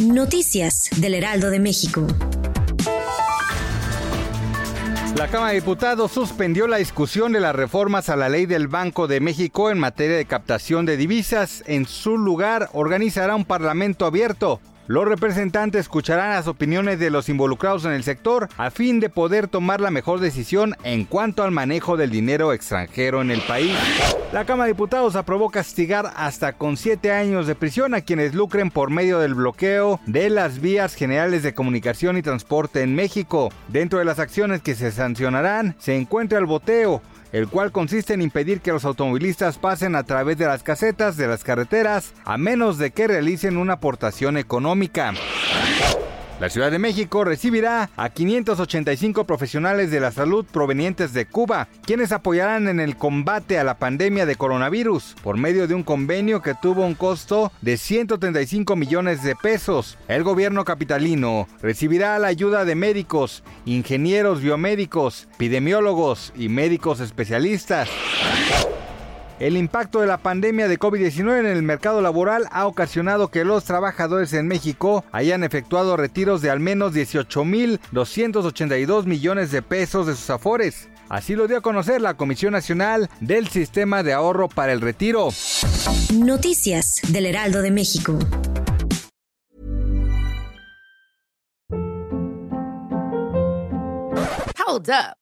Noticias del Heraldo de México. La Cámara de Diputados suspendió la discusión de las reformas a la ley del Banco de México en materia de captación de divisas. En su lugar, organizará un parlamento abierto. Los representantes escucharán las opiniones de los involucrados en el sector a fin de poder tomar la mejor decisión en cuanto al manejo del dinero extranjero en el país. La Cámara de Diputados aprobó castigar hasta con siete años de prisión a quienes lucren por medio del bloqueo de las vías generales de comunicación y transporte en México. Dentro de las acciones que se sancionarán se encuentra el boteo, el cual consiste en impedir que los automovilistas pasen a través de las casetas de las carreteras a menos de que realicen una aportación económica. La Ciudad de México recibirá a 585 profesionales de la salud provenientes de Cuba, quienes apoyarán en el combate a la pandemia de coronavirus por medio de un convenio que tuvo un costo de 135 millones de pesos. El gobierno capitalino recibirá la ayuda de médicos, ingenieros biomédicos, epidemiólogos y médicos especialistas. El impacto de la pandemia de COVID-19 en el mercado laboral ha ocasionado que los trabajadores en México hayan efectuado retiros de al menos 18.282 millones de pesos de sus afores. Así lo dio a conocer la Comisión Nacional del Sistema de Ahorro para el Retiro. Noticias del Heraldo de México. Hold up.